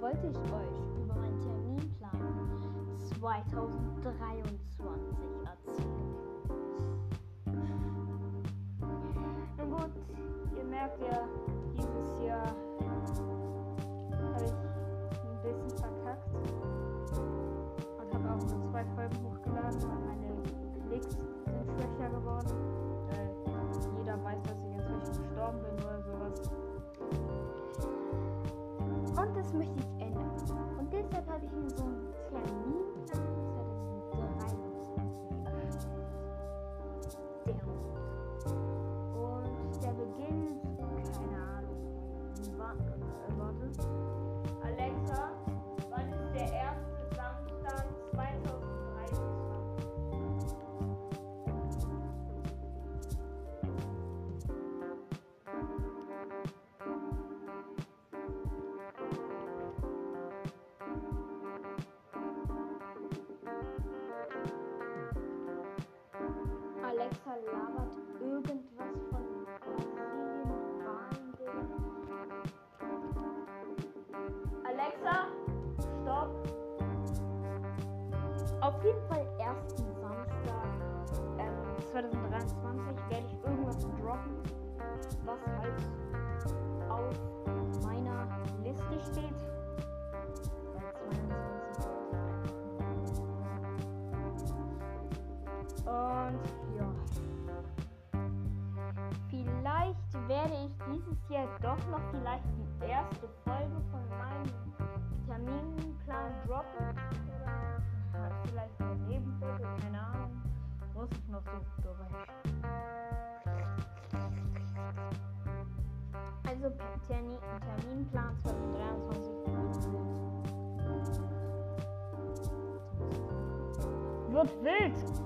wollte ich euch über meinen Terminplan 2023 erzählen. Nun gut, ihr merkt ja, dieses Jahr habe ich ein bisschen verkackt und habe auch nur zwei Folgen hochgeladen, weil meine Klicks sind schwächer geworden. Und das möchte ich ändern. Und deshalb habe ich mir so einen Terminplan 2023 erstellt. Der und der beginnt, keine Ahnung, wa- warte. Alexa labert irgendwas von Brasilien, Digga. Alexa, stopp. Auf jeden Fall ersten Samstag ähm, 2023 werde ich irgendwas droppen, was halt auf meiner Liste steht. Weil 22 Und ich dieses Jahr doch noch vielleicht die erste Folge von meinem Terminplan droppen. Oder vielleicht eine Nebenfolge, keine Ahnung. Muss ich noch so berechnen. Also Termin, Terminplan 2023 wird wild. Wird wild!